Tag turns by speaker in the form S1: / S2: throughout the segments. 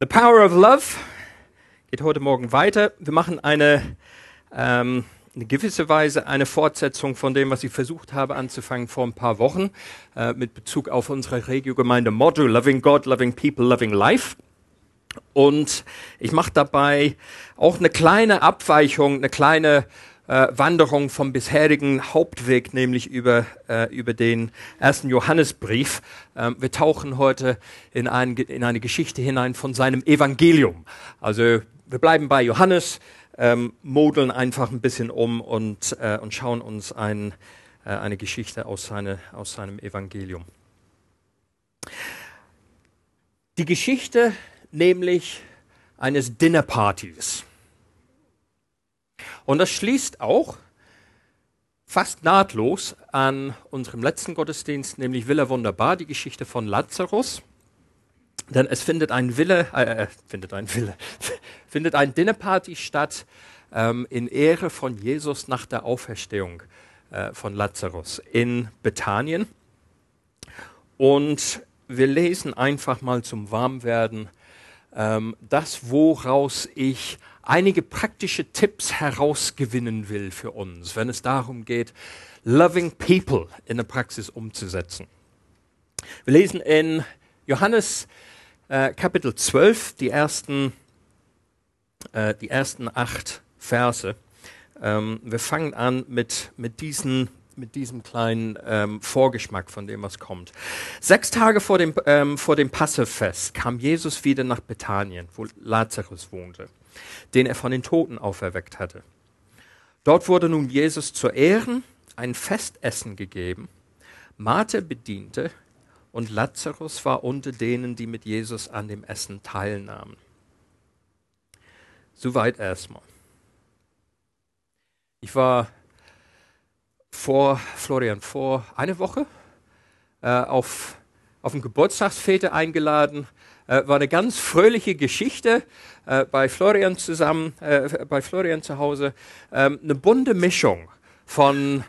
S1: The Power of Love geht heute Morgen weiter. Wir machen eine, ähm, eine gewisse Weise eine Fortsetzung von dem, was ich versucht habe anzufangen vor ein paar Wochen äh, mit Bezug auf unsere Regiogemeinde Motto Loving God, Loving People, Loving Life. Und ich mache dabei auch eine kleine Abweichung, eine kleine äh, Wanderung vom bisherigen Hauptweg, nämlich über, äh, über den ersten Johannesbrief. Ähm, wir tauchen heute in, ein, in eine Geschichte hinein von seinem Evangelium. Also wir bleiben bei Johannes, ähm, modeln einfach ein bisschen um und, äh, und schauen uns ein, äh, eine Geschichte aus, seine, aus seinem Evangelium. Die Geschichte nämlich eines Dinnerpartys. Und das schließt auch fast nahtlos an unserem letzten Gottesdienst, nämlich Villa Wunderbar, die Geschichte von Lazarus. Denn es findet ein Wille, äh, äh findet ein Wille, findet ein Dinnerparty statt ähm, in Ehre von Jesus nach der Auferstehung äh, von Lazarus in Bethanien. Und wir lesen einfach mal zum Warmwerden ähm, das, woraus ich einige praktische Tipps herausgewinnen will für uns, wenn es darum geht, Loving People in der Praxis umzusetzen. Wir lesen in Johannes äh, Kapitel 12 die ersten, äh, die ersten acht Verse. Ähm, wir fangen an mit, mit diesen mit diesem kleinen ähm, Vorgeschmack von dem, was kommt. Sechs Tage vor dem, ähm, vor dem Passefest kam Jesus wieder nach Bethanien, wo Lazarus wohnte den er von den Toten auferweckt hatte. Dort wurde nun Jesus zu Ehren ein Festessen gegeben. Martha bediente und Lazarus war unter denen, die mit Jesus an dem Essen teilnahmen. Soweit erstmal. Ich war vor Florian vor eine Woche äh, auf, auf ein Geburtstagsfete eingeladen. Äh, war eine ganz fröhliche Geschichte äh, bei Florian zusammen, äh, bei Florian zu Hause. Ähm, eine bunte Mischung von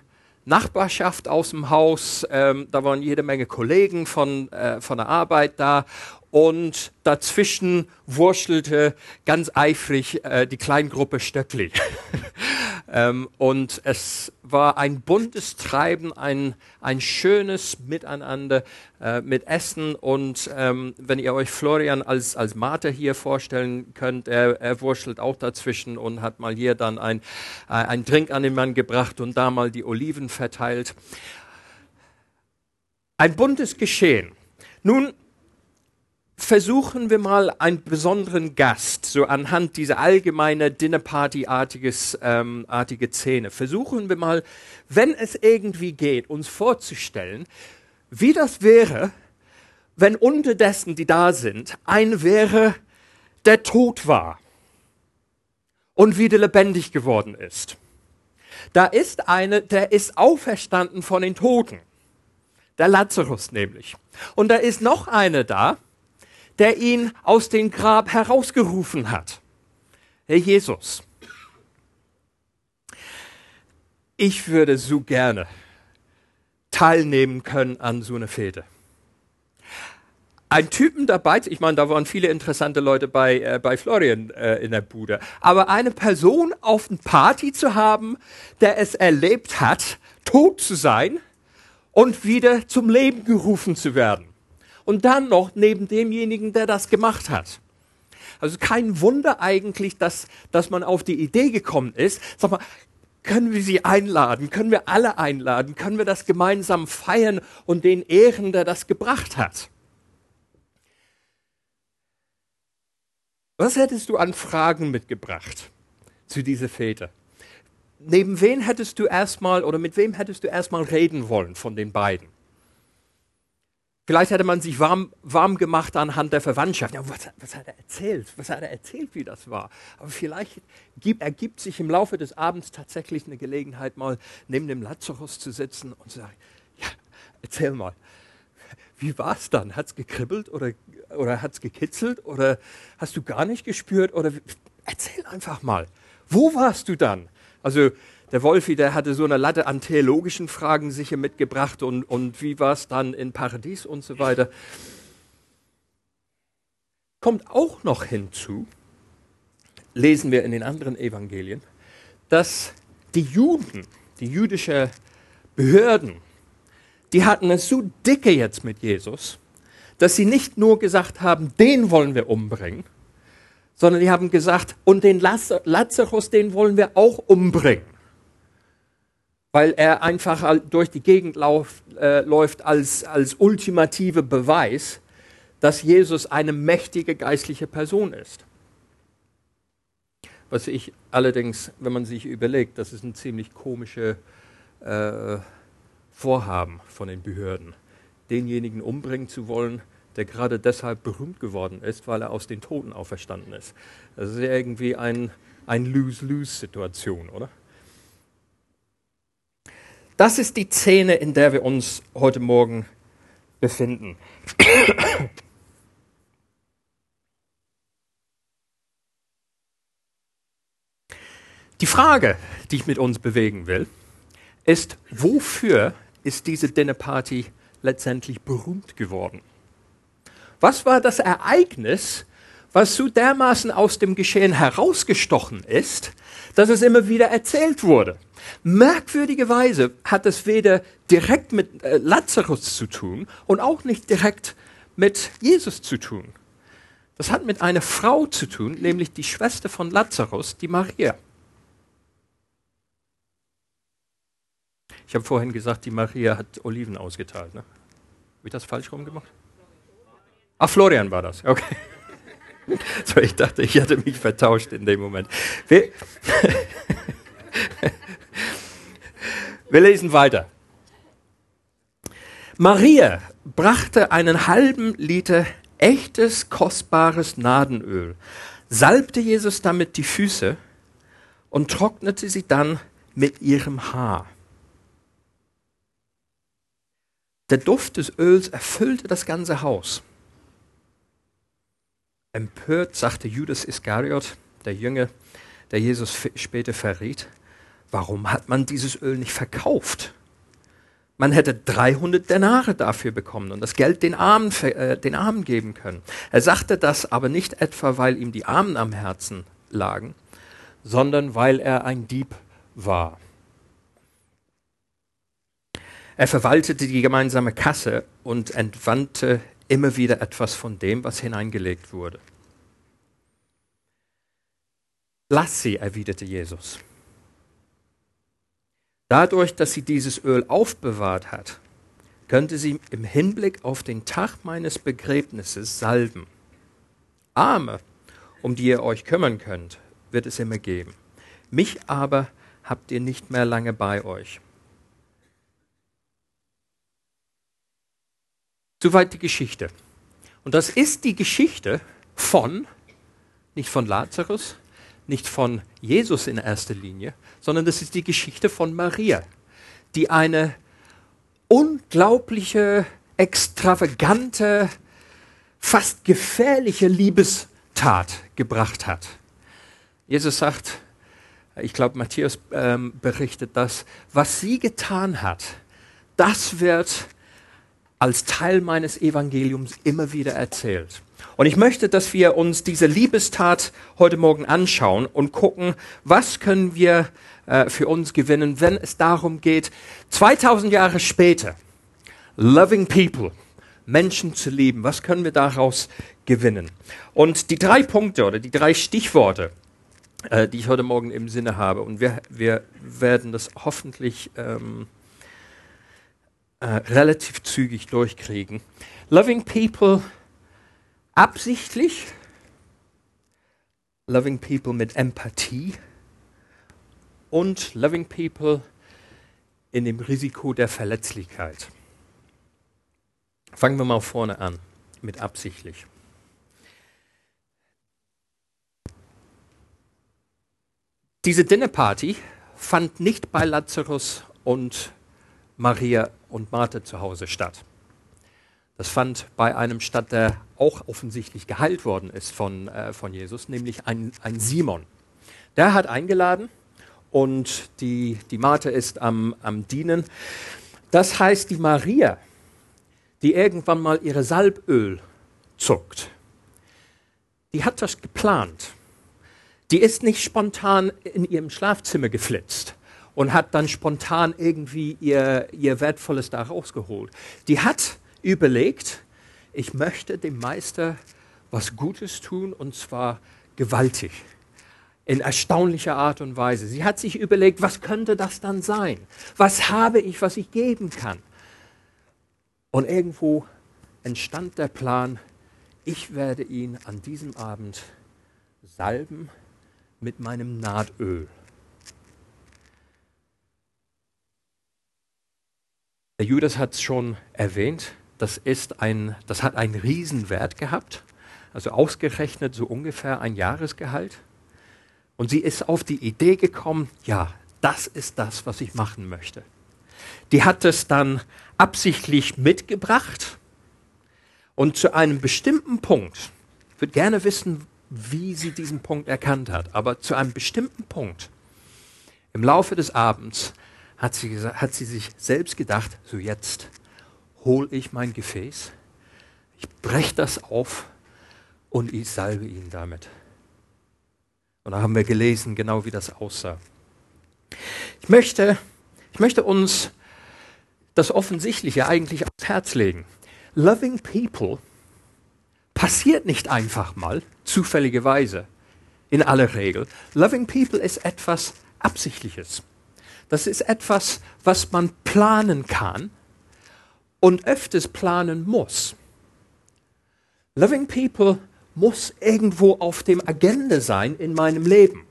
S1: Nachbarschaft aus dem Haus, ähm, da waren jede Menge Kollegen von, äh, von der Arbeit da und dazwischen wurschelte ganz eifrig äh, die Kleingruppe Stöckli. ähm, und es war ein buntes Treiben, ein, ein schönes Miteinander äh, mit Essen. Und ähm, wenn ihr euch Florian als, als Marter hier vorstellen könnt, er, er wurschtelt auch dazwischen und hat mal hier dann ein, äh, ein Drink an den Mann gebracht und da mal die Oliven verteilt. Ein buntes Geschehen. Nun, versuchen wir mal einen besonderen Gast, so anhand dieser allgemeine Dinnerparty-artiges, ähm, Szene, versuchen wir mal, wenn es irgendwie geht, uns vorzustellen, wie das wäre, wenn unterdessen, die da sind, ein wäre, der tot war und wieder lebendig geworden ist. Da ist eine, der ist auferstanden von den Toten. Der Lazarus nämlich. Und da ist noch eine da, der ihn aus dem Grab herausgerufen hat. Herr Jesus. Ich würde so gerne teilnehmen können an so einer Fete. Ein Typen dabei, ich meine, da waren viele interessante Leute bei, äh, bei Florian äh, in der Bude, aber eine Person auf einer Party zu haben, der es erlebt hat, tot zu sein und wieder zum Leben gerufen zu werden und dann noch neben demjenigen, der das gemacht hat. Also kein Wunder eigentlich, dass, dass man auf die Idee gekommen ist. Sag mal, können wir sie einladen? Können wir alle einladen? Können wir das gemeinsam feiern und den ehren, der das gebracht hat? Was hättest du an Fragen mitgebracht zu dieser Fete? Neben wen hättest du erstmal oder mit wem hättest du erstmal reden wollen von den beiden? Vielleicht hätte man sich warm, warm gemacht anhand der Verwandtschaft. Ja, was, was, hat er erzählt? Was hat er erzählt, wie das war? Aber vielleicht gibt, ergibt sich im Laufe des Abends tatsächlich eine Gelegenheit, mal neben dem Lazarus zu sitzen und zu sagen, ja, erzähl mal, wie war es dann? Hat es gekribbelt oder, oder hat es gekitzelt oder hast du gar nicht gespürt? Oder erzähl einfach mal, wo warst du dann? Also der Wolfi, der hatte so eine Latte an theologischen Fragen sicher mitgebracht und, und wie war es dann in Paradies und so weiter. kommt auch noch hinzu, lesen wir in den anderen Evangelien, dass die Juden, die jüdische Behörden, die hatten es so dicke jetzt mit Jesus, dass sie nicht nur gesagt haben, den wollen wir umbringen, sondern die haben gesagt, und den Lazarus, den wollen wir auch umbringen. Weil er einfach durch die Gegend lauf, äh, läuft als, als ultimative Beweis, dass Jesus eine mächtige geistliche Person ist. Was ich allerdings, wenn man sich überlegt, das ist ein ziemlich komisches äh, Vorhaben von den Behörden, denjenigen umbringen zu wollen, der gerade deshalb berühmt geworden ist, weil er aus den Toten auferstanden ist. Das ist irgendwie ein, ein Lose-Lose-Situation, oder? Das ist die Szene, in der wir uns heute Morgen befinden. Die Frage, die ich mit uns bewegen will, ist, wofür ist diese Dinnerparty letztendlich berühmt geworden? Was war das Ereignis, was so dermaßen aus dem Geschehen herausgestochen ist, dass es immer wieder erzählt wurde? Merkwürdigerweise hat es weder direkt mit äh, Lazarus zu tun und auch nicht direkt mit Jesus zu tun. Das hat mit einer Frau zu tun, nämlich die Schwester von Lazarus, die Maria. Ich habe vorhin gesagt, die Maria hat Oliven ausgeteilt. Ne? Habe ich das falsch rumgemacht? Ach, Florian war das. Okay. So, ich dachte, ich hatte mich vertauscht in dem Moment. Wir, Wir lesen weiter. Maria brachte einen halben Liter echtes, kostbares Nadenöl, salbte Jesus damit die Füße und trocknete sie dann mit ihrem Haar. Der Duft des Öls erfüllte das ganze Haus. Empört sagte Judas Iskariot, der Jünger, der Jesus später verriet, warum hat man dieses Öl nicht verkauft? Man hätte 300 Denare dafür bekommen und das Geld den Armen, äh, den Armen geben können. Er sagte das aber nicht etwa, weil ihm die Armen am Herzen lagen, sondern weil er ein Dieb war. Er verwaltete die gemeinsame Kasse und entwandte immer wieder etwas von dem, was hineingelegt wurde. Lass sie, erwiderte Jesus. Dadurch, dass sie dieses Öl aufbewahrt hat, könnte sie im Hinblick auf den Tag meines Begräbnisses salben. Arme, um die ihr euch kümmern könnt, wird es immer geben. Mich aber habt ihr nicht mehr lange bei euch. Soweit die Geschichte. Und das ist die Geschichte von, nicht von Lazarus, nicht von Jesus in erster Linie, sondern das ist die Geschichte von Maria, die eine unglaubliche, extravagante, fast gefährliche Liebestat gebracht hat. Jesus sagt, ich glaube, Matthäus ähm, berichtet das, was sie getan hat, das wird als Teil meines Evangeliums immer wieder erzählt. Und ich möchte, dass wir uns diese Liebestat heute Morgen anschauen und gucken, was können wir äh, für uns gewinnen, wenn es darum geht, 2000 Jahre später, loving people, Menschen zu lieben, was können wir daraus gewinnen? Und die drei Punkte oder die drei Stichworte, äh, die ich heute Morgen im Sinne habe, und wir, wir werden das hoffentlich ähm, äh, relativ zügig durchkriegen. Loving people absichtlich, loving people mit Empathie und loving people in dem Risiko der Verletzlichkeit. Fangen wir mal vorne an mit absichtlich. Diese Dinnerparty fand nicht bei Lazarus und Maria und Martha zu Hause statt. Das fand bei einem statt, der auch offensichtlich geheilt worden ist von, äh, von Jesus, nämlich ein, ein Simon. Der hat eingeladen und die, die Martha ist am, am Dienen. Das heißt, die Maria, die irgendwann mal ihre Salböl zuckt, die hat das geplant. Die ist nicht spontan in ihrem Schlafzimmer geflitzt und hat dann spontan irgendwie ihr, ihr Wertvolles da rausgeholt. Die hat überlegt, ich möchte dem Meister was Gutes tun und zwar gewaltig, in erstaunlicher Art und Weise. Sie hat sich überlegt, was könnte das dann sein? Was habe ich, was ich geben kann? Und irgendwo entstand der Plan, ich werde ihn an diesem Abend salben mit meinem Nahdöl. Der Judas hat es schon erwähnt, das, ist ein, das hat einen Riesenwert gehabt, also ausgerechnet so ungefähr ein Jahresgehalt. Und sie ist auf die Idee gekommen, ja, das ist das, was ich machen möchte. Die hat es dann absichtlich mitgebracht und zu einem bestimmten Punkt, ich würde gerne wissen, wie sie diesen Punkt erkannt hat, aber zu einem bestimmten Punkt im Laufe des Abends hat sie, hat sie sich selbst gedacht, so jetzt hole ich mein Gefäß, ich breche das auf und ich salbe ihn damit. Und da haben wir gelesen, genau wie das aussah. Ich möchte, ich möchte uns das Offensichtliche eigentlich aufs Herz legen. Loving people passiert nicht einfach mal, zufälligerweise, in aller Regel. Loving people ist etwas Absichtliches. Das ist etwas, was man planen kann und öfters planen muss. Loving People muss irgendwo auf dem Agenda sein in meinem Leben.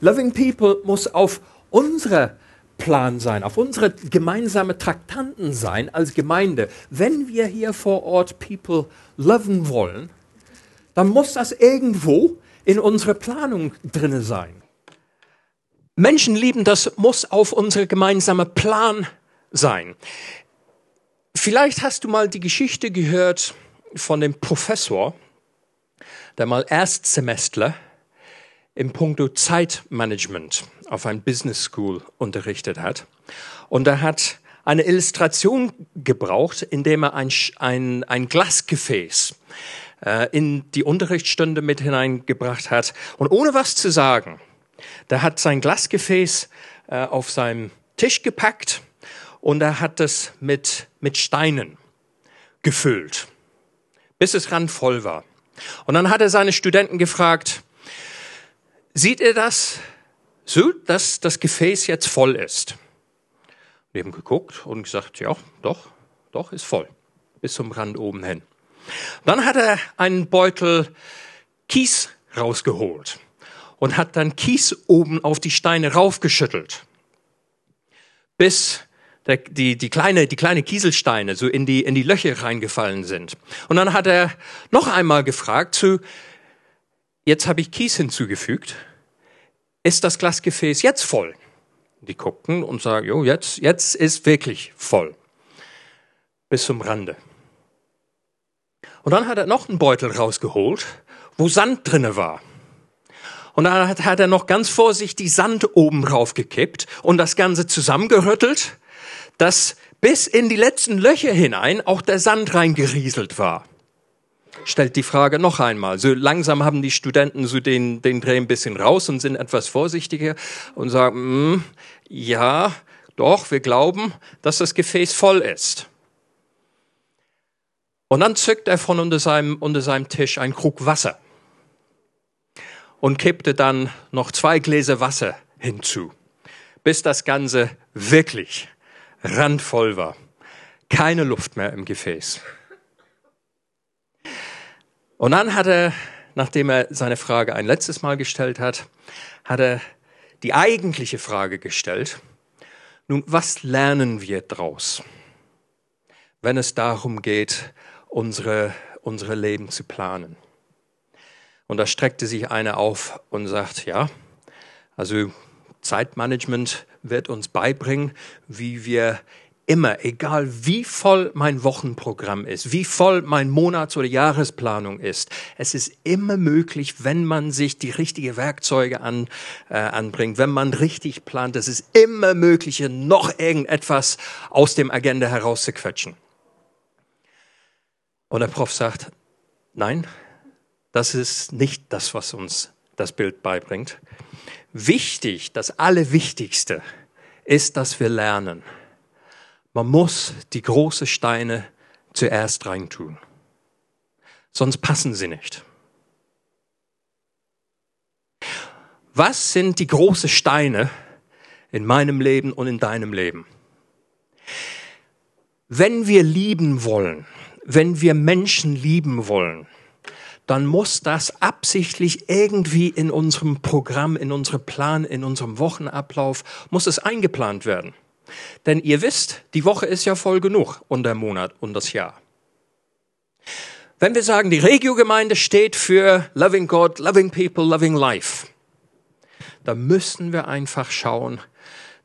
S1: Loving People muss auf unserer Plan sein, auf unsere gemeinsame Traktanten sein als Gemeinde. Wenn wir hier vor Ort People loven wollen, dann muss das irgendwo in unserer Planung drinne sein. Menschen lieben, das muss auf unser gemeinsamer Plan sein. Vielleicht hast du mal die Geschichte gehört von dem Professor, der mal Erstsemestler im Punkto Zeitmanagement auf ein Business School unterrichtet hat. Und er hat eine Illustration gebraucht, indem er ein, ein, ein Glasgefäß äh, in die Unterrichtsstunde mit hineingebracht hat. Und ohne was zu sagen, der hat sein Glasgefäß äh, auf seinem Tisch gepackt und er hat es mit, mit Steinen gefüllt, bis es randvoll war. Und dann hat er seine Studenten gefragt, sieht ihr das so, dass das Gefäß jetzt voll ist? Wir haben geguckt und gesagt, ja, doch, doch, ist voll, bis zum Rand oben hin. Dann hat er einen Beutel Kies rausgeholt und hat dann Kies oben auf die Steine raufgeschüttelt, bis der, die, die, kleine, die kleine Kieselsteine so in die, in die Löcher reingefallen sind. Und dann hat er noch einmal gefragt zu, jetzt habe ich Kies hinzugefügt, ist das Glasgefäß jetzt voll? Die guckten und sagen, jo, jetzt, jetzt ist wirklich voll. Bis zum Rande. Und dann hat er noch einen Beutel rausgeholt, wo Sand drinne war. Und dann hat, hat er noch ganz vorsichtig Sand oben raufgekippt und das Ganze zusammengerüttelt, dass bis in die letzten Löcher hinein auch der Sand reingerieselt war. Stellt die Frage noch einmal. So langsam haben die Studenten so den, den Dreh ein bisschen raus und sind etwas vorsichtiger und sagen, mm, ja, doch, wir glauben, dass das Gefäß voll ist. Und dann zückt er von unter seinem, unter seinem Tisch ein Krug Wasser und kippte dann noch zwei Gläser Wasser hinzu, bis das Ganze wirklich randvoll war. Keine Luft mehr im Gefäß. Und dann hat er, nachdem er seine Frage ein letztes Mal gestellt hat, hat er die eigentliche Frage gestellt. Nun, was lernen wir daraus, wenn es darum geht, unsere, unsere Leben zu planen? Und da streckte sich einer auf und sagt, ja, also Zeitmanagement wird uns beibringen, wie wir immer, egal wie voll mein Wochenprogramm ist, wie voll mein Monats- oder Jahresplanung ist, es ist immer möglich, wenn man sich die richtigen Werkzeuge an, äh, anbringt, wenn man richtig plant, es ist immer möglich, noch irgendetwas aus dem Agenda herauszuquetschen. Und der Prof sagt, nein, Das ist nicht das, was uns das Bild beibringt. Wichtig, das Allerwichtigste ist, dass wir lernen. Man muss die großen Steine zuerst reintun. Sonst passen sie nicht. Was sind die großen Steine in meinem Leben und in deinem Leben? Wenn wir lieben wollen, wenn wir Menschen lieben wollen, dann muss das absichtlich irgendwie in unserem Programm, in unserem Plan, in unserem Wochenablauf, muss es eingeplant werden. Denn ihr wisst, die Woche ist ja voll genug und der Monat und das Jahr. Wenn wir sagen, die Regio-Gemeinde steht für Loving God, Loving People, Loving Life, dann müssen wir einfach schauen,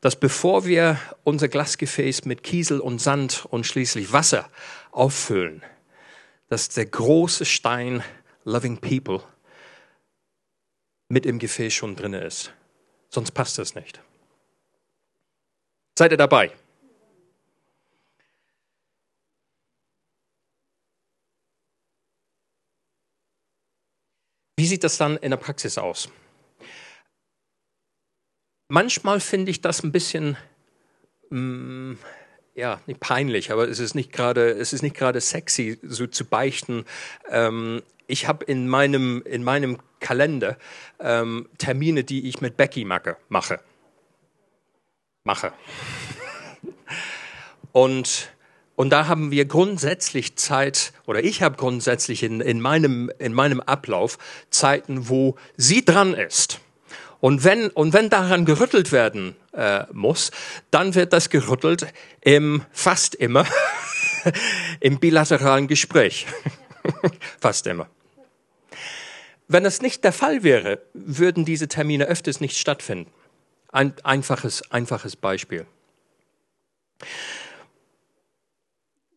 S1: dass bevor wir unser Glasgefäß mit Kiesel und Sand und schließlich Wasser auffüllen, dass der große Stein Loving People mit im Gefäß schon drin ist. Sonst passt das nicht. Seid ihr dabei? Wie sieht das dann in der Praxis aus? Manchmal finde ich das ein bisschen, mm, ja, nicht peinlich, aber es ist nicht gerade, es ist nicht gerade sexy, so zu beichten. Ähm, ich habe in meinem, in meinem Kalender ähm, Termine, die ich mit Becky mache. Mache. mache. Und, und da haben wir grundsätzlich Zeit, oder ich habe grundsätzlich in, in, meinem, in meinem Ablauf Zeiten, wo sie dran ist. Und wenn, und wenn daran gerüttelt werden äh, muss, dann wird das gerüttelt im, fast immer im bilateralen Gespräch. fast immer. Wenn das nicht der Fall wäre, würden diese Termine öfters nicht stattfinden. Ein einfaches, einfaches Beispiel.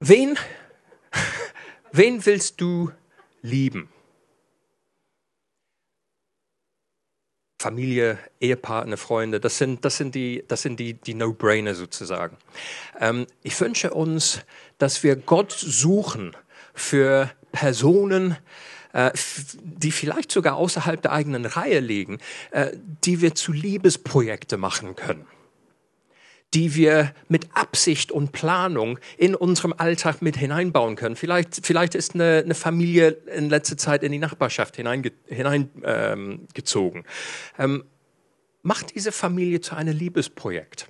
S1: Wen, wen willst du lieben? Familie, Ehepartner, Freunde, das sind, das sind die, die, die No-Brainer sozusagen. Ähm, ich wünsche uns, dass wir Gott suchen für Personen, die vielleicht sogar außerhalb der eigenen Reihe liegen, äh, die wir zu Liebesprojekte machen können die wir mit Absicht und Planung in unserem Alltag mit hineinbauen können. Vielleicht, vielleicht ist eine, eine Familie in letzter Zeit in die Nachbarschaft hineingezogen. Hinein, ähm, ähm, mach diese Familie zu einem Liebesprojekt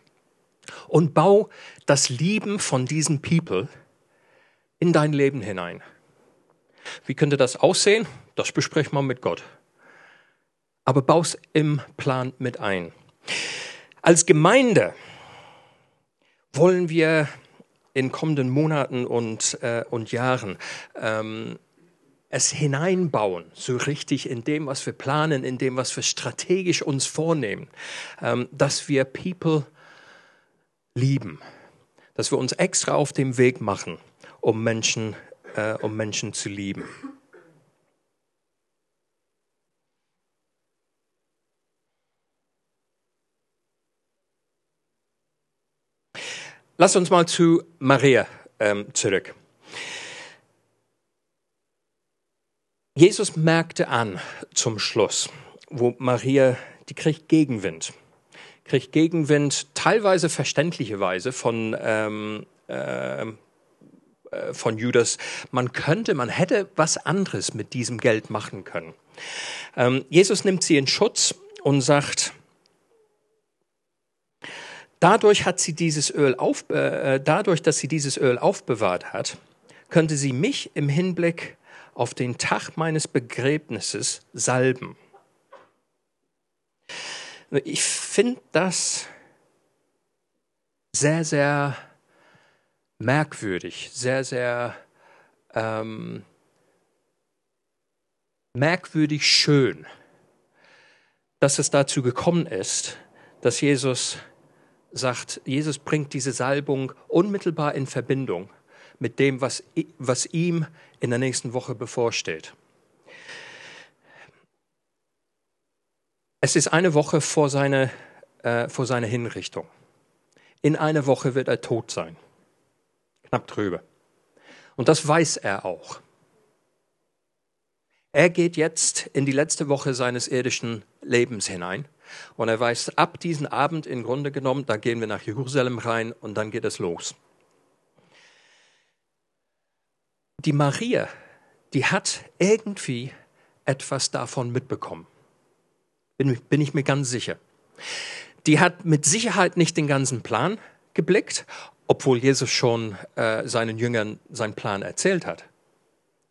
S1: und bau das Lieben von diesen People in dein Leben hinein. Wie könnte das aussehen? Das besprechen wir mit Gott. Aber baus im Plan mit ein. Als Gemeinde wollen wir in kommenden Monaten und, äh, und Jahren ähm, es hineinbauen, so richtig in dem, was wir planen, in dem, was wir strategisch uns vornehmen, ähm, dass wir People lieben, dass wir uns extra auf dem Weg machen, um Menschen äh, um Menschen zu lieben. Lass uns mal zu Maria ähm, zurück. Jesus merkte an zum Schluss, wo Maria, die kriegt Gegenwind. Kriegt Gegenwind, teilweise verständlicherweise von ähm, äh, äh, von Judas, man könnte, man hätte was anderes mit diesem Geld machen können. Ähm, Jesus nimmt sie in Schutz und sagt, dadurch hat sie dieses Öl auf, äh, dadurch, dass sie dieses Öl aufbewahrt hat, könnte sie mich im Hinblick auf den Tag meines Begräbnisses salben. Ich finde das sehr, sehr merkwürdig, sehr, sehr ähm, merkwürdig schön, dass es dazu gekommen ist, dass Jesus sagt, Jesus bringt diese Salbung unmittelbar in Verbindung mit dem, was, was ihm in der nächsten Woche bevorsteht. Es ist eine Woche vor seiner, äh, vor seiner Hinrichtung. In einer Woche wird er tot sein knapp drüber. Und das weiß er auch. Er geht jetzt in die letzte Woche seines irdischen Lebens hinein und er weiß, ab diesem Abend im Grunde genommen, da gehen wir nach Jerusalem rein und dann geht es los. Die Maria, die hat irgendwie etwas davon mitbekommen. Bin, bin ich mir ganz sicher. Die hat mit Sicherheit nicht den ganzen Plan geblickt, obwohl Jesus schon äh, seinen Jüngern seinen Plan erzählt hat.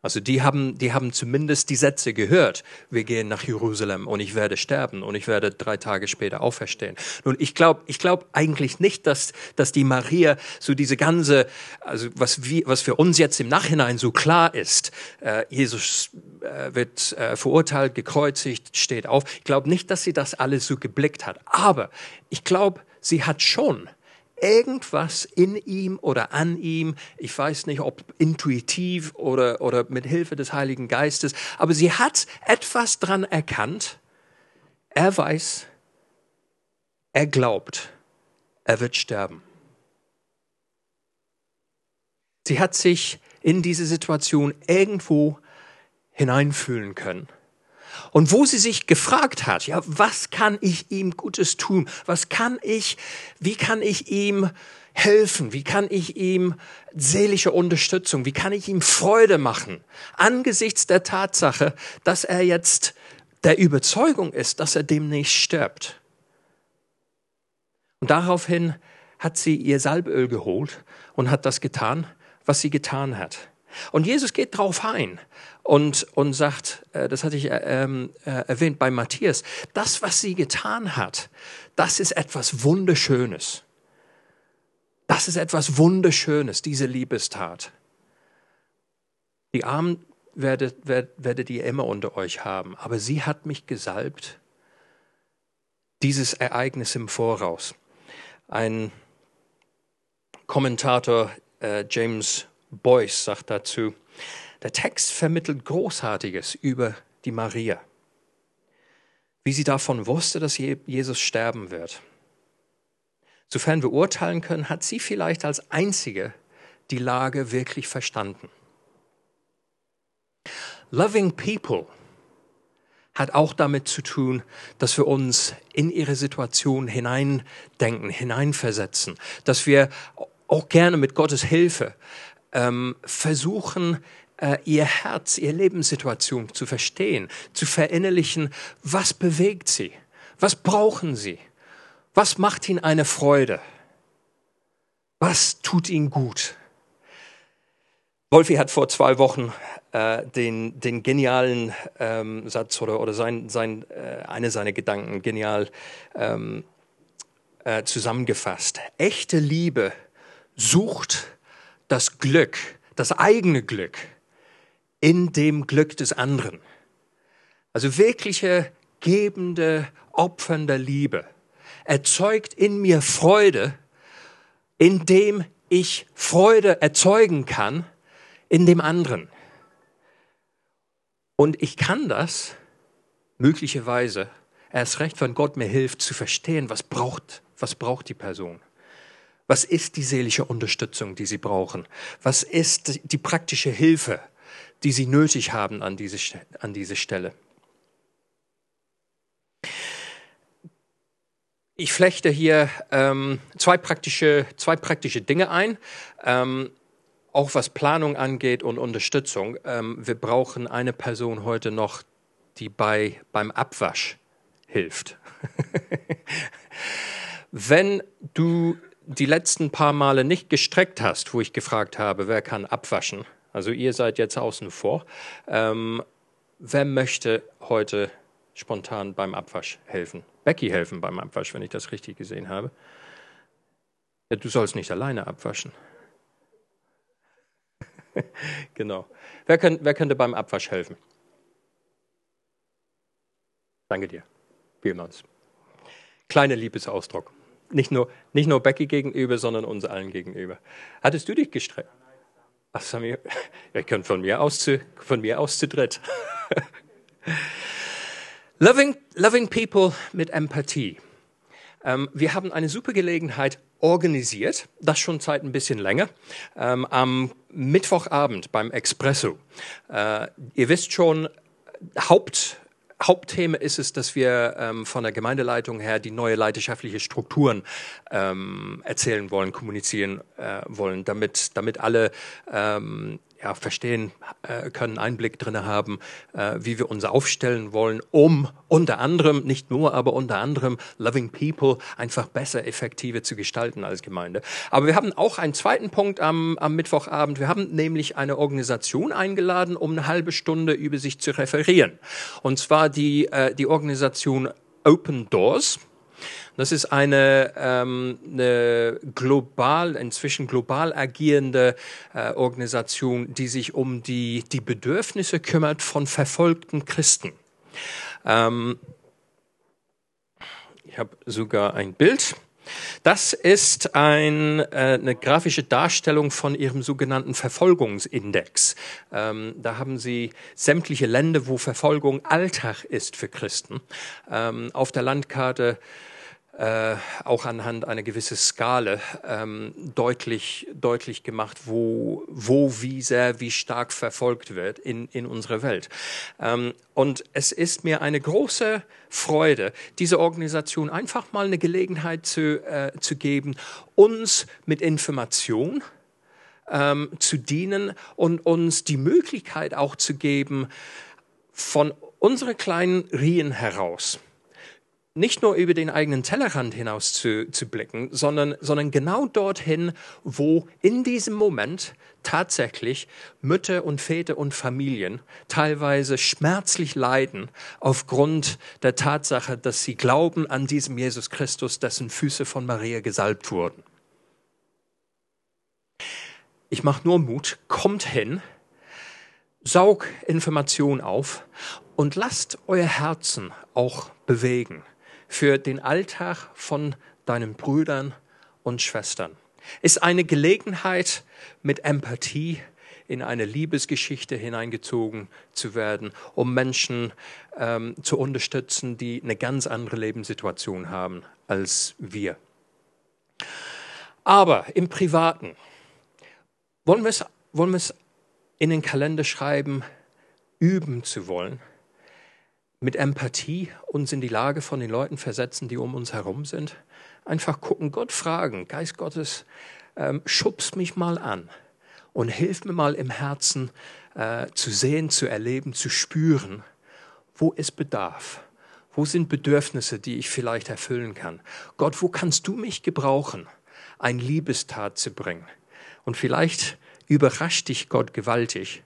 S1: Also die haben, die haben zumindest die Sätze gehört. Wir gehen nach Jerusalem und ich werde sterben und ich werde drei Tage später auferstehen. Nun, ich glaube ich glaub eigentlich nicht, dass, dass die Maria so diese ganze, also was, wie, was für uns jetzt im Nachhinein so klar ist, äh, Jesus äh, wird äh, verurteilt, gekreuzigt, steht auf. Ich glaube nicht, dass sie das alles so geblickt hat. Aber ich glaube, sie hat schon irgendwas in ihm oder an ihm, ich weiß nicht, ob intuitiv oder, oder mit Hilfe des Heiligen Geistes, aber sie hat etwas dran erkannt. Er weiß, er glaubt, er wird sterben. Sie hat sich in diese Situation irgendwo hineinfühlen können. Und wo sie sich gefragt hat, ja, was kann ich ihm Gutes tun? Was kann ich, wie kann ich ihm helfen? Wie kann ich ihm seelische Unterstützung, wie kann ich ihm Freude machen? Angesichts der Tatsache, dass er jetzt der Überzeugung ist, dass er demnächst stirbt. Und daraufhin hat sie ihr Salböl geholt und hat das getan, was sie getan hat. Und Jesus geht drauf ein und, und sagt, äh, das hatte ich äh, ähm, äh, erwähnt bei Matthias, das, was sie getan hat, das ist etwas Wunderschönes. Das ist etwas Wunderschönes, diese Liebestat. Die Armen werdet, werdet, werdet ihr immer unter euch haben, aber sie hat mich gesalbt, dieses Ereignis im Voraus. Ein Kommentator, äh, James Boyce sagt dazu, der Text vermittelt Großartiges über die Maria, wie sie davon wusste, dass Jesus sterben wird. Sofern wir urteilen können, hat sie vielleicht als einzige die Lage wirklich verstanden. Loving People hat auch damit zu tun, dass wir uns in ihre Situation hineindenken, hineinversetzen, dass wir auch gerne mit Gottes Hilfe ähm, versuchen, äh, ihr Herz, ihre Lebenssituation zu verstehen, zu verinnerlichen, was bewegt sie, was brauchen sie, was macht ihnen eine Freude, was tut ihnen gut. Wolfi hat vor zwei Wochen äh, den, den genialen ähm, Satz oder, oder sein, sein, äh, eine seiner Gedanken genial ähm, äh, zusammengefasst. Echte Liebe sucht das Glück, das eigene Glück in dem Glück des anderen. Also wirkliche gebende, opfernde Liebe erzeugt in mir Freude, indem ich Freude erzeugen kann in dem anderen. Und ich kann das möglicherweise erst recht, wenn Gott mir hilft, zu verstehen, was braucht, was braucht die Person. Was ist die seelische Unterstützung, die sie brauchen? Was ist die praktische Hilfe, die sie nötig haben an diese, an diese Stelle. Ich flechte hier ähm, zwei, praktische, zwei praktische Dinge ein, ähm, auch was Planung angeht und Unterstützung. Ähm, wir brauchen eine Person heute noch, die bei, beim Abwasch hilft. Wenn du die letzten paar Male nicht gestreckt hast, wo ich gefragt habe, wer kann abwaschen, also ihr seid jetzt außen vor. Ähm, wer möchte heute spontan beim Abwasch helfen? Becky helfen beim Abwasch, wenn ich das richtig gesehen habe. Ja, du sollst nicht alleine abwaschen. genau. Wer, könnt, wer könnte beim Abwasch helfen? Danke dir. Vielmals. Kleiner Liebesausdruck. Nicht nur, nicht nur Becky gegenüber, sondern uns allen gegenüber. Hattest du dich gestreckt? Ach, Samir, ihr könnt von mir aus zu, von mir aus zu dritt. loving, loving people mit Empathie. Ähm, wir haben eine super Gelegenheit organisiert, das schon seit ein bisschen länger, ähm, am Mittwochabend beim Espresso. Äh, ihr wisst schon, Haupt, Hauptthema ist es, dass wir ähm, von der Gemeindeleitung her die neue leidenschaftliche Strukturen ähm, erzählen wollen, kommunizieren äh, wollen, damit, damit alle ähm, ja, verstehen äh, können, Einblick drin haben, äh, wie wir uns aufstellen wollen, um unter anderem, nicht nur, aber unter anderem Loving People einfach besser, effektiver zu gestalten als Gemeinde. Aber wir haben auch einen zweiten Punkt am, am Mittwochabend. Wir haben nämlich eine Organisation eingeladen, um eine halbe Stunde über sich zu referieren. Und zwar die, äh, die Organisation Open Doors. Das ist eine, ähm, eine global, inzwischen global agierende äh, Organisation, die sich um die, die Bedürfnisse kümmert von verfolgten Christen. Ähm, ich habe sogar ein Bild. Das ist ein, äh, eine grafische Darstellung von ihrem sogenannten Verfolgungsindex. Ähm, da haben sie sämtliche Länder, wo Verfolgung Alltag ist für Christen, ähm, auf der Landkarte äh, auch anhand einer gewissen Skala ähm, deutlich, deutlich gemacht, wo, wo wie sehr, wie stark verfolgt wird in, in unserer Welt. Ähm, und es ist mir eine große Freude, diese Organisation einfach mal eine Gelegenheit zu, äh, zu geben, uns mit Information ähm, zu dienen und uns die Möglichkeit auch zu geben, von unseren kleinen Rien heraus, nicht nur über den eigenen Tellerrand hinaus zu, zu blicken, sondern, sondern genau dorthin, wo in diesem Moment tatsächlich Mütter und Väter und Familien teilweise schmerzlich leiden aufgrund der Tatsache, dass sie glauben an diesem Jesus Christus, dessen Füße von Maria gesalbt wurden. Ich mache nur Mut, kommt hin, saug Information auf und lasst euer Herzen auch bewegen für den Alltag von deinen Brüdern und Schwestern. Ist eine Gelegenheit, mit Empathie in eine Liebesgeschichte hineingezogen zu werden, um Menschen ähm, zu unterstützen, die eine ganz andere Lebenssituation haben als wir. Aber im Privaten wollen wir es wollen wir es in den Kalender schreiben, üben zu wollen, mit Empathie uns in die Lage von den Leuten versetzen, die um uns herum sind. Einfach gucken, Gott fragen, Geist Gottes, ähm, schubst mich mal an und hilf mir mal im Herzen äh, zu sehen, zu erleben, zu spüren, wo es bedarf. Wo sind Bedürfnisse, die ich vielleicht erfüllen kann? Gott, wo kannst du mich gebrauchen, ein Liebestat zu bringen? Und vielleicht überrascht dich Gott gewaltig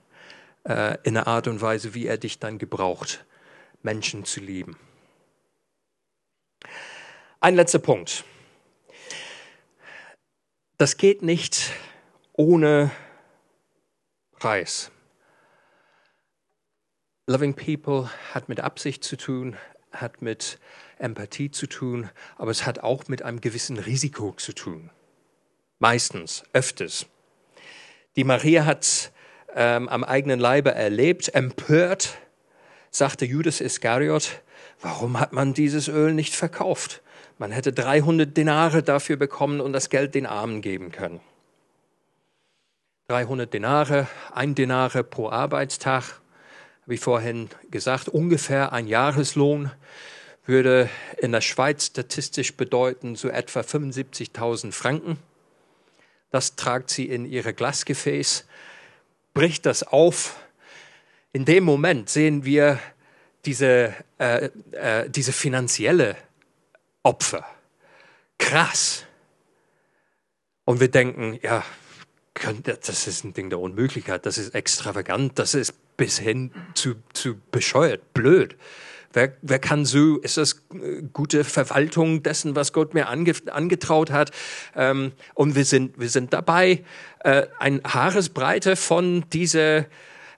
S1: äh, in der Art und Weise, wie er dich dann gebraucht Menschen zu lieben. Ein letzter Punkt. Das geht nicht ohne Preis. Loving People hat mit Absicht zu tun, hat mit Empathie zu tun, aber es hat auch mit einem gewissen Risiko zu tun. Meistens, öfters. Die Maria hat ähm, am eigenen Leibe erlebt, empört, sagte Judas Iskariot, warum hat man dieses Öl nicht verkauft? Man hätte 300 Denare dafür bekommen und das Geld den Armen geben können. 300 Denare, ein Denare pro Arbeitstag, wie vorhin gesagt, ungefähr ein Jahreslohn würde in der Schweiz statistisch bedeuten so etwa 75.000 Franken. Das tragt sie in ihre Glasgefäß, bricht das auf, in dem Moment sehen wir diese, äh, äh, diese finanzielle Opfer. Krass. Und wir denken, ja, das ist ein Ding der Unmöglichkeit, das ist extravagant, das ist bis hin zu, zu bescheuert, blöd. Wer, wer kann so, ist das äh, gute Verwaltung dessen, was Gott mir ange, angetraut hat? Ähm, und wir sind, wir sind dabei, äh, ein Haaresbreite von dieser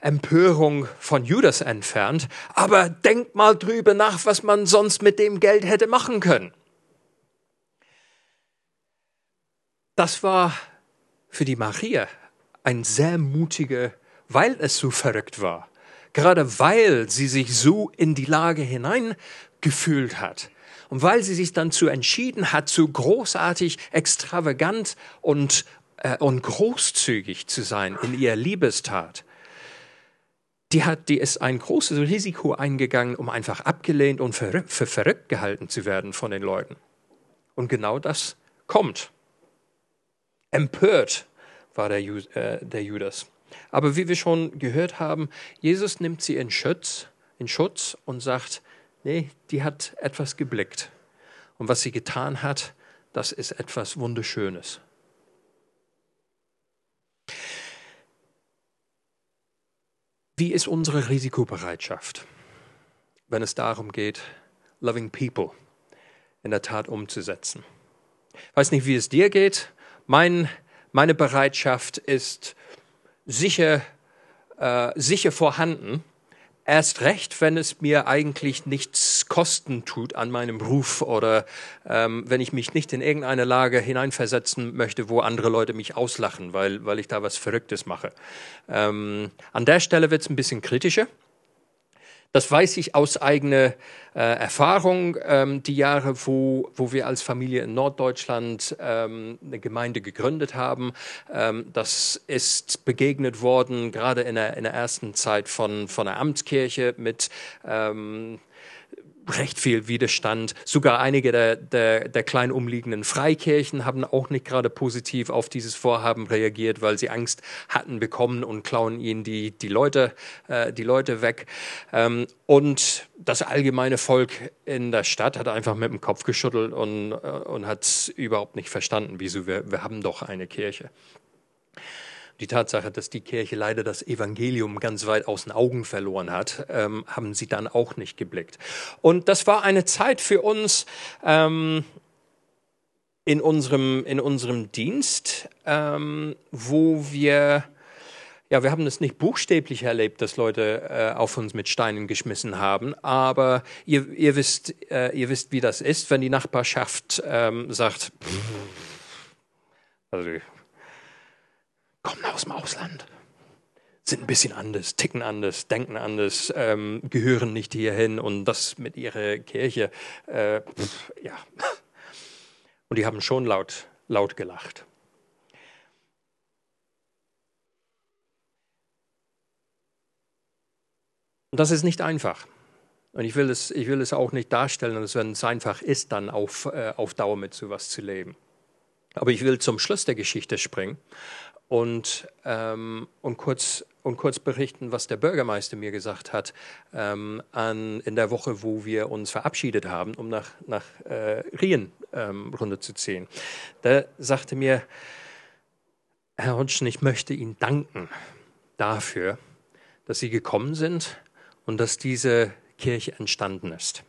S1: Empörung von Judas entfernt, aber denkt mal drüber nach, was man sonst mit dem Geld hätte machen können. Das war für die Maria ein sehr mutiger, weil es so verrückt war. Gerade weil sie sich so in die Lage hineingefühlt hat. Und weil sie sich dann zu entschieden hat, so großartig, extravagant und, äh, und großzügig zu sein in ihrer Liebestat die, hat, die ist ein großes Risiko eingegangen, um einfach abgelehnt und für, für verrückt gehalten zu werden von den Leuten. Und genau das kommt. Empört war der, äh, der Judas. Aber wie wir schon gehört haben, Jesus nimmt sie in Schutz, in Schutz und sagt, nee, die hat etwas geblickt. Und was sie getan hat, das ist etwas Wunderschönes. Wie ist unsere Risikobereitschaft, wenn es darum geht, loving people in der Tat umzusetzen? Ich weiß nicht, wie es dir geht. Mein, meine Bereitschaft ist sicher, äh, sicher vorhanden. Erst recht, wenn es mir eigentlich nichts kosten tut an meinem Ruf oder ähm, wenn ich mich nicht in irgendeine Lage hineinversetzen möchte, wo andere Leute mich auslachen, weil, weil ich da was Verrücktes mache. Ähm, an der Stelle wird es ein bisschen kritischer. Das weiß ich aus eigener äh, Erfahrung. Ähm, die Jahre, wo, wo wir als Familie in Norddeutschland ähm, eine Gemeinde gegründet haben, ähm, das ist begegnet worden, gerade in der, in der ersten Zeit von, von der Amtskirche mit ähm, recht viel Widerstand. Sogar einige der, der, der klein umliegenden Freikirchen haben auch nicht gerade positiv auf dieses Vorhaben reagiert, weil sie Angst hatten bekommen und klauen ihnen die, die, Leute, äh, die Leute weg. Ähm, und das allgemeine Volk in der Stadt hat einfach mit dem Kopf geschüttelt und, äh, und hat überhaupt nicht verstanden, wieso wir, wir haben doch eine Kirche. Die Tatsache, dass die Kirche leider das Evangelium ganz weit aus den Augen verloren hat, ähm, haben sie dann auch nicht geblickt. Und das war eine Zeit für uns ähm, in, unserem, in unserem Dienst, ähm, wo wir ja, wir haben es nicht buchstäblich erlebt, dass Leute äh, auf uns mit Steinen geschmissen haben, aber ihr, ihr, wisst, äh, ihr wisst, wie das ist, wenn die Nachbarschaft ähm, sagt, also kommen aus dem Ausland, sind ein bisschen anders, ticken anders, denken anders, ähm, gehören nicht hierhin und das mit ihrer Kirche, äh, pff, ja. Und die haben schon laut, laut gelacht. Und das ist nicht einfach. Und ich will es, ich will es auch nicht darstellen, dass wenn es einfach ist, dann auf, äh, auf Dauer mit sowas zu leben. Aber ich will zum Schluss der Geschichte springen und, ähm, und, kurz, und kurz berichten, was der Bürgermeister mir gesagt hat ähm, an, in der Woche, wo wir uns verabschiedet haben, um nach, nach äh, Rien ähm, runterzuziehen. Der sagte mir, Herr Hodgson, ich möchte Ihnen danken dafür, dass Sie gekommen sind und dass diese Kirche entstanden ist,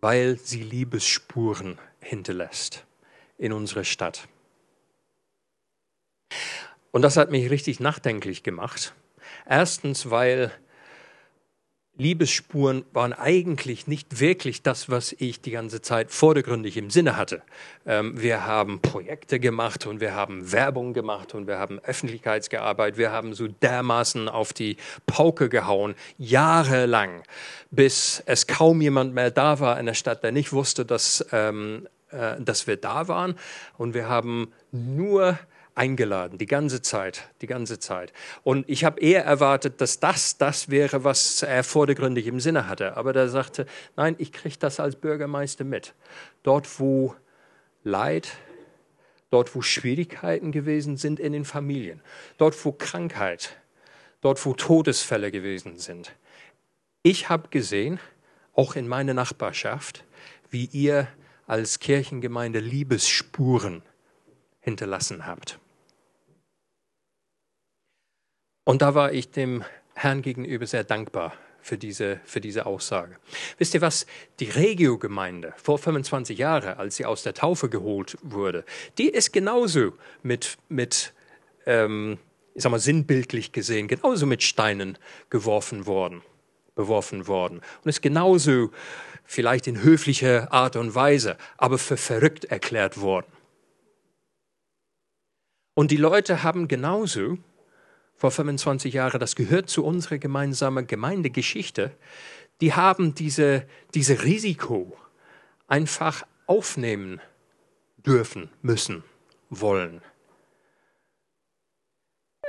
S1: weil sie Liebesspuren hinterlässt in unserer Stadt. Und das hat mich richtig nachdenklich gemacht. Erstens, weil Liebesspuren waren eigentlich nicht wirklich das, was ich die ganze Zeit vordergründig im Sinne hatte. Ähm, wir haben Projekte gemacht und wir haben Werbung gemacht und wir haben Öffentlichkeitsgearbeit. Wir haben so dermaßen auf die Pauke gehauen, jahrelang, bis es kaum jemand mehr da war in der Stadt, der nicht wusste, dass, ähm, äh, dass wir da waren. Und wir haben nur eingeladen, die ganze Zeit, die ganze Zeit. Und ich habe eher erwartet, dass das das wäre, was er vordergründig im Sinne hatte. Aber der sagte, nein, ich kriege das als Bürgermeister mit. Dort, wo Leid, dort, wo Schwierigkeiten gewesen sind in den Familien, dort, wo Krankheit, dort, wo Todesfälle gewesen sind. Ich habe gesehen, auch in meiner Nachbarschaft, wie ihr als Kirchengemeinde Liebesspuren hinterlassen habt. Und da war ich dem Herrn gegenüber sehr dankbar für diese, für diese Aussage. Wisst ihr was? Die Regio-Gemeinde vor 25 Jahren, als sie aus der Taufe geholt wurde, die ist genauso mit, mit ähm, ich sag mal, sinnbildlich gesehen, genauso mit Steinen geworfen worden, beworfen worden. Und ist genauso, vielleicht in höflicher Art und Weise, aber für verrückt erklärt worden. Und die Leute haben genauso vor 25 Jahren, das gehört zu unserer gemeinsamen Gemeindegeschichte, die haben diese, diese Risiko einfach aufnehmen dürfen, müssen, wollen.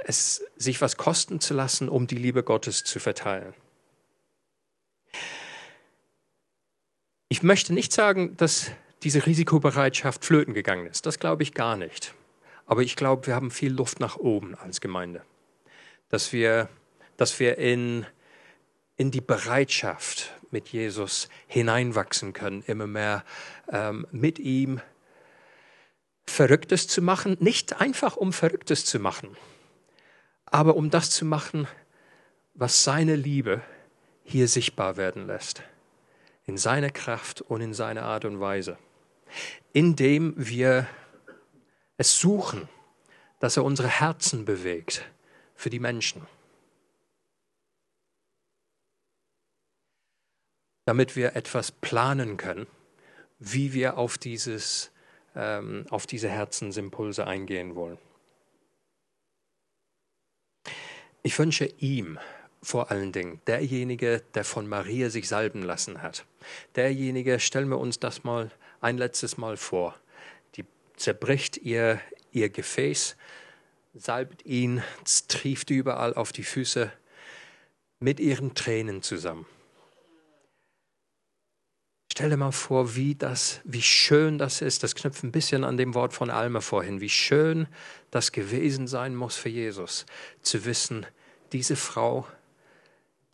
S1: es sich was kosten zu lassen, um die Liebe Gottes zu verteilen. Ich möchte nicht sagen, dass diese Risikobereitschaft flöten gegangen ist. Das glaube ich gar nicht. Aber ich glaube, wir haben viel Luft nach oben als Gemeinde. Dass wir, dass wir in, in die Bereitschaft mit Jesus hineinwachsen können, immer mehr ähm, mit ihm Verrücktes zu machen. Nicht einfach, um Verrücktes zu machen, aber um das zu machen, was seine Liebe hier sichtbar werden lässt. In seiner Kraft und in seiner Art und Weise. Indem wir es suchen, dass er unsere Herzen bewegt für die Menschen. Damit wir etwas planen können, wie wir auf, dieses, ähm, auf diese Herzensimpulse eingehen wollen. Ich wünsche ihm vor allen Dingen, derjenige, der von Maria sich salben lassen hat, derjenige, stellen wir uns das mal ein letztes Mal vor, die zerbricht ihr, ihr Gefäß, salbt ihn, trieft überall auf die Füße mit ihren Tränen zusammen. Stell dir mal vor, wie, das, wie schön das ist. Das knüpft ein bisschen an dem Wort von Alma vorhin. Wie schön das gewesen sein muss für Jesus, zu wissen, diese Frau,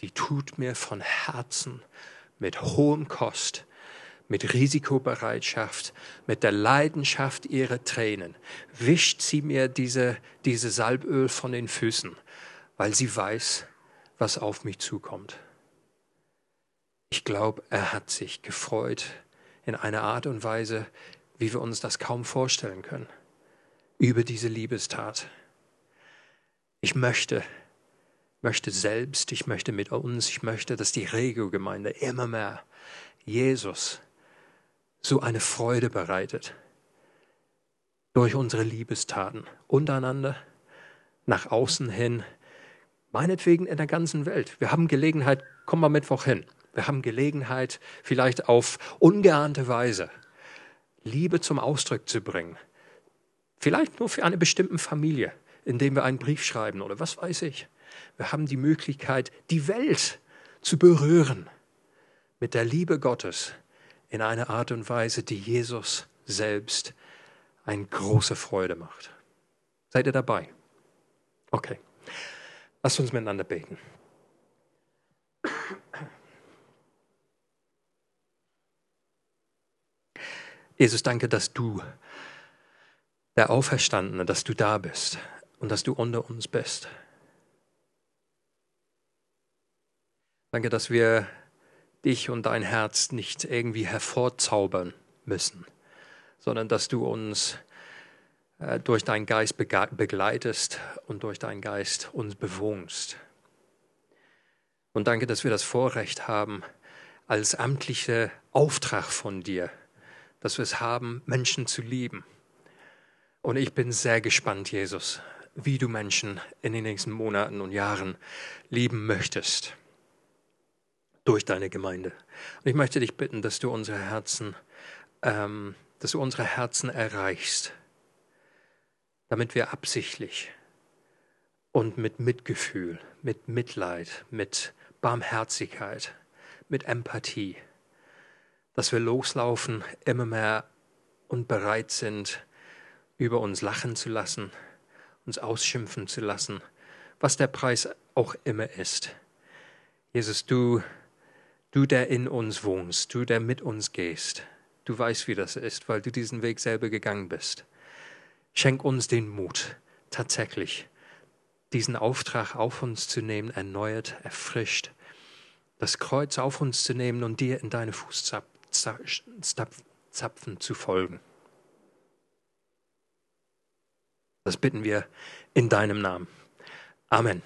S1: die tut mir von Herzen mit hohem Kost, mit Risikobereitschaft, mit der Leidenschaft ihrer Tränen, wischt sie mir diese, diese Salböl von den Füßen, weil sie weiß, was auf mich zukommt. Ich glaube, er hat sich gefreut in einer Art und Weise, wie wir uns das kaum vorstellen können, über diese Liebestat. Ich möchte, möchte selbst, ich möchte mit uns, ich möchte, dass die Regio-Gemeinde immer mehr Jesus so eine Freude bereitet durch unsere Liebestaten untereinander, nach außen hin, meinetwegen in der ganzen Welt. Wir haben Gelegenheit, komm mal Mittwoch hin. Wir haben Gelegenheit, vielleicht auf ungeahnte Weise Liebe zum Ausdruck zu bringen. Vielleicht nur für eine bestimmte Familie, indem wir einen Brief schreiben oder was weiß ich. Wir haben die Möglichkeit, die Welt zu berühren mit der Liebe Gottes in einer Art und Weise, die Jesus selbst eine große Freude macht. Seid ihr dabei? Okay. Lasst uns miteinander beten. Jesus, danke, dass du der Auferstandene, dass du da bist und dass du unter uns bist. Danke, dass wir dich und dein Herz nicht irgendwie hervorzaubern müssen, sondern dass du uns äh, durch deinen Geist begleitest und durch deinen Geist uns bewohnst. Und danke, dass wir das Vorrecht haben, als amtlicher Auftrag von dir, dass wir es haben, Menschen zu lieben. Und ich bin sehr gespannt, Jesus, wie du Menschen in den nächsten Monaten und Jahren lieben möchtest durch deine Gemeinde. Und ich möchte dich bitten, dass du unsere Herzen, ähm, dass du unsere Herzen erreichst, damit wir absichtlich und mit Mitgefühl, mit Mitleid, mit Barmherzigkeit, mit Empathie dass wir loslaufen, immer mehr und bereit sind, über uns lachen zu lassen, uns ausschimpfen zu lassen, was der Preis auch immer ist. Jesus, du, du, der in uns wohnst, du, der mit uns gehst, du weißt, wie das ist, weil du diesen Weg selber gegangen bist. Schenk uns den Mut, tatsächlich diesen Auftrag auf uns zu nehmen, erneuert, erfrischt, das Kreuz auf uns zu nehmen und dir in deine Fußstapfen Zapfen zu folgen. Das bitten wir in deinem Namen. Amen.